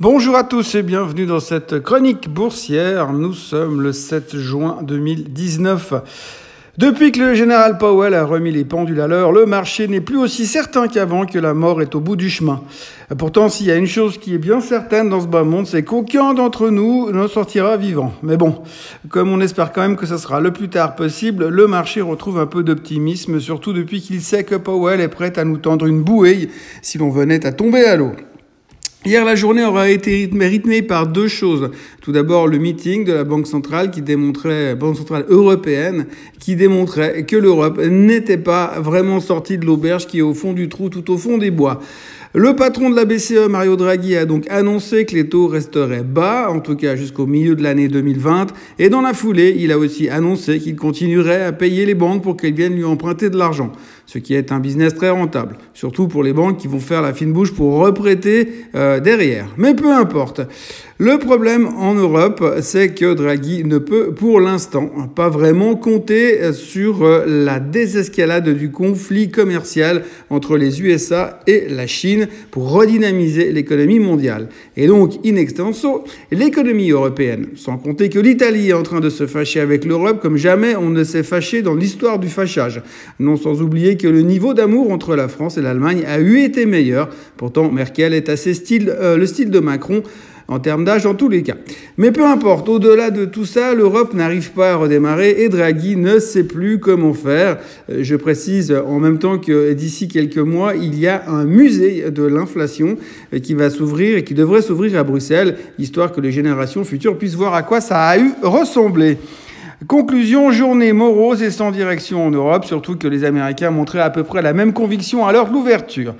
Bonjour à tous et bienvenue dans cette chronique boursière. Nous sommes le 7 juin 2019. Depuis que le général Powell a remis les pendules à l'heure, le marché n'est plus aussi certain qu'avant que la mort est au bout du chemin. Pourtant, s'il y a une chose qui est bien certaine dans ce bas monde, c'est qu'aucun d'entre nous ne sortira vivant. Mais bon, comme on espère quand même que ce sera le plus tard possible, le marché retrouve un peu d'optimisme, surtout depuis qu'il sait que Powell est prêt à nous tendre une bouée si l'on venait à tomber à l'eau. Hier, la journée aura été rythmée par deux choses. Tout d'abord, le meeting de la Banque centrale qui démontrait, Banque centrale européenne, qui démontrait que l'Europe n'était pas vraiment sortie de l'auberge qui est au fond du trou, tout au fond des bois. Le patron de la BCE, Mario Draghi, a donc annoncé que les taux resteraient bas, en tout cas jusqu'au milieu de l'année 2020. Et dans la foulée, il a aussi annoncé qu'il continuerait à payer les banques pour qu'elles viennent lui emprunter de l'argent, ce qui est un business très rentable, surtout pour les banques qui vont faire la fine bouche pour reprêter euh, derrière. Mais peu importe. Le problème en Europe, c'est que Draghi ne peut pour l'instant pas vraiment compter sur euh, la désescalade du conflit commercial entre les USA et la Chine pour redynamiser l'économie mondiale. Et donc, in extenso, l'économie européenne, sans compter que l'Italie est en train de se fâcher avec l'Europe comme jamais on ne s'est fâché dans l'histoire du fâchage. Non sans oublier que le niveau d'amour entre la France et l'Allemagne a eu été meilleur. Pourtant, Merkel est assez style, euh, le style de Macron en termes d'âge en tous les cas. Mais peu importe, au-delà de tout ça, l'Europe n'arrive pas à redémarrer et Draghi ne sait plus comment faire. Euh, je précise en même temps que d'ici quelques mois, il y a un musée de l'inflation euh, qui va s'ouvrir et qui devrait s'ouvrir à Bruxelles, histoire que les générations futures puissent voir à quoi ça a eu ressemblé. Conclusion, journée morose et sans direction en Europe, surtout que les Américains montraient à peu près la même conviction à l'heure de l'ouverture.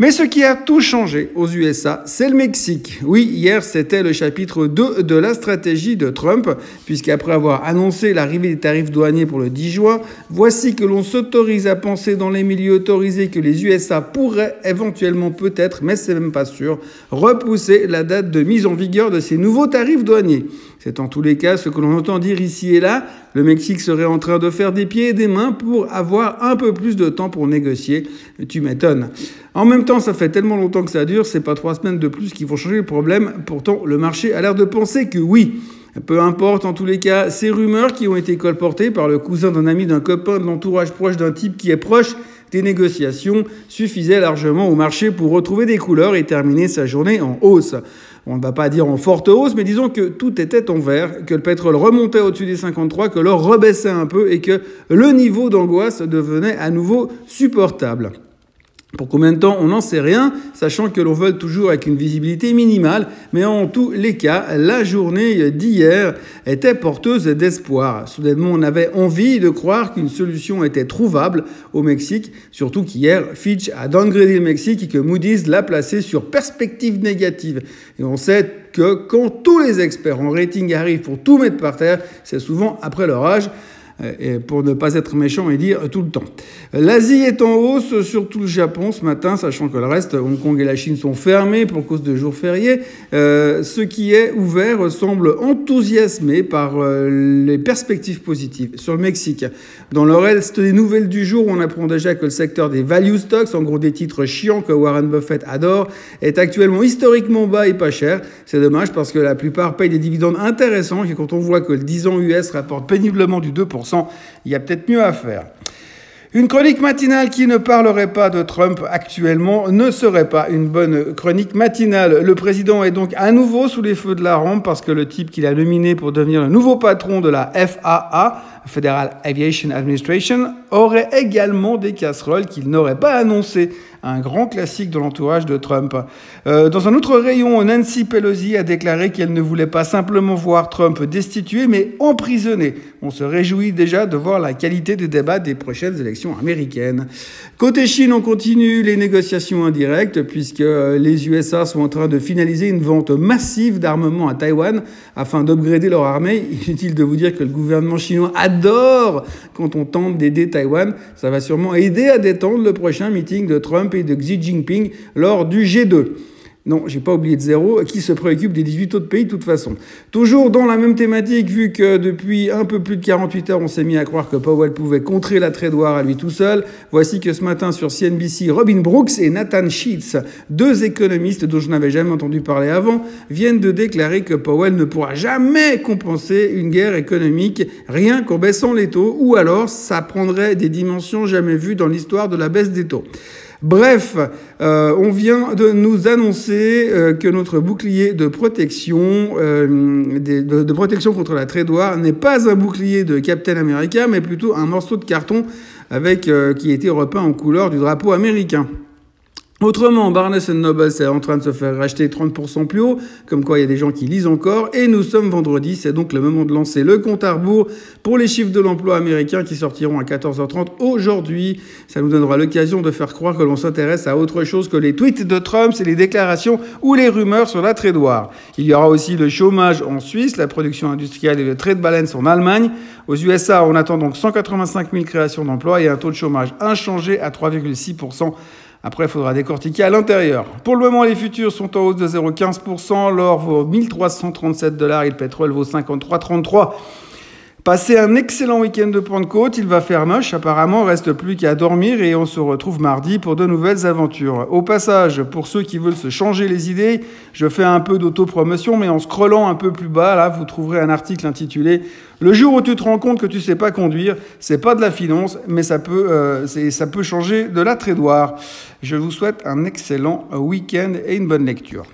Mais ce qui a tout changé aux USA, c'est le Mexique. Oui, hier, c'était le chapitre 2 de la stratégie de Trump, puisqu'après avoir annoncé l'arrivée des tarifs douaniers pour le 10 juin, voici que l'on s'autorise à penser dans les milieux autorisés que les USA pourraient éventuellement peut-être, mais c'est même pas sûr, repousser la date de mise en vigueur de ces nouveaux tarifs douaniers. C'est en tous les cas ce que l'on entend dire ici et là. Le Mexique serait en train de faire des pieds et des mains pour avoir un peu plus de temps pour négocier. Tu m'étonnes. En même temps, ça fait tellement longtemps que ça dure, c'est pas trois semaines de plus qui vont changer le problème. Pourtant, le marché a l'air de penser que oui. Peu importe, en tous les cas, ces rumeurs qui ont été colportées par le cousin d'un ami, d'un copain, de l'entourage proche d'un type qui est proche des négociations suffisaient largement au marché pour retrouver des couleurs et terminer sa journée en hausse on ne va pas dire en forte hausse, mais disons que tout était en vert, que le pétrole remontait au-dessus des 53, que l'or rebaissait un peu et que le niveau d'angoisse devenait à nouveau supportable. Pour combien de temps On n'en sait rien, sachant que l'on vole toujours avec une visibilité minimale, mais en tous les cas, la journée d'hier était porteuse d'espoir. Soudainement, on avait envie de croire qu'une solution était trouvable au Mexique, surtout qu'hier, Fitch a downgradé le Mexique et que Moody's l'a placé sur perspective négative. Et on sait que quand tous les experts en rating arrivent pour tout mettre par terre, c'est souvent après l'orage. Euh, pour ne pas être méchant et dire tout le temps. L'Asie est en hausse, surtout le Japon ce matin, sachant que le reste, Hong Kong et la Chine sont fermés pour cause de jours fériés. Euh, ce qui est ouvert semble enthousiasmé par euh, les perspectives positives. Sur le Mexique, dans le reste des nouvelles du jour, on apprend déjà que le secteur des value stocks, en gros des titres chiants que Warren Buffett adore, est actuellement historiquement bas et pas cher. C'est dommage parce que la plupart payent des dividendes intéressants et quand on voit que le 10 ans US rapporte péniblement du 2%, il y a peut-être mieux à faire. Une chronique matinale qui ne parlerait pas de Trump actuellement ne serait pas une bonne chronique matinale. Le président est donc à nouveau sous les feux de la rampe parce que le type qu'il a nominé pour devenir le nouveau patron de la FAA, Federal Aviation Administration, aurait également des casseroles qu'il n'aurait pas annoncées un grand classique de l'entourage de Trump. Euh, dans un autre rayon, Nancy Pelosi a déclaré qu'elle ne voulait pas simplement voir Trump destitué, mais emprisonné. On se réjouit déjà de voir la qualité des débats des prochaines élections américaines. Côté Chine, on continue les négociations indirectes, puisque euh, les USA sont en train de finaliser une vente massive d'armement à Taïwan afin d'upgrader leur armée. Inutile de vous dire que le gouvernement chinois adore quand on tente d'aider Taïwan. Ça va sûrement aider à détendre le prochain meeting de Trump de Xi Jinping lors du G2. Non, j'ai pas oublié de zéro, qui se préoccupe des 18 autres pays de toute façon. Toujours dans la même thématique, vu que depuis un peu plus de 48 heures, on s'est mis à croire que Powell pouvait contrer la war à lui tout seul, voici que ce matin sur CNBC, Robin Brooks et Nathan Sheets, deux économistes dont je n'avais jamais entendu parler avant, viennent de déclarer que Powell ne pourra jamais compenser une guerre économique rien qu'en baissant les taux, ou alors ça prendrait des dimensions jamais vues dans l'histoire de la baisse des taux. Bref, euh, on vient de nous annoncer euh, que notre bouclier de protection, euh, de, protection contre la war n'est pas un bouclier de Captain America, mais plutôt un morceau de carton avec qui a été repeint en couleur du drapeau américain. Autrement, Barnes Noble c'est en train de se faire racheter 30% plus haut, comme quoi il y a des gens qui lisent encore, et nous sommes vendredi, c'est donc le moment de lancer le compte à rebours pour les chiffres de l'emploi américain qui sortiront à 14h30 aujourd'hui. Ça nous donnera l'occasion de faire croire que l'on s'intéresse à autre chose que les tweets de Trump, c'est les déclarations ou les rumeurs sur la war. Il y aura aussi le chômage en Suisse, la production industrielle et le trade balance en Allemagne. Aux USA, on attend donc 185 000 créations d'emplois et un taux de chômage inchangé à 3,6%. Après, il faudra décortiquer à l'intérieur. Pour le moment, les futurs sont en hausse de 0,15%. L'or vaut 1337 dollars et le pétrole vaut 53,33. Passez un excellent week-end de Pentecôte, il va faire moche, apparemment, reste plus qu'à dormir et on se retrouve mardi pour de nouvelles aventures. Au passage, pour ceux qui veulent se changer les idées, je fais un peu d'autopromotion, mais en scrollant un peu plus bas, là, vous trouverez un article intitulé Le jour où tu te rends compte que tu sais pas conduire, c'est pas de la finance, mais ça peut, euh, ça peut changer de la trédoire. Je vous souhaite un excellent week-end et une bonne lecture.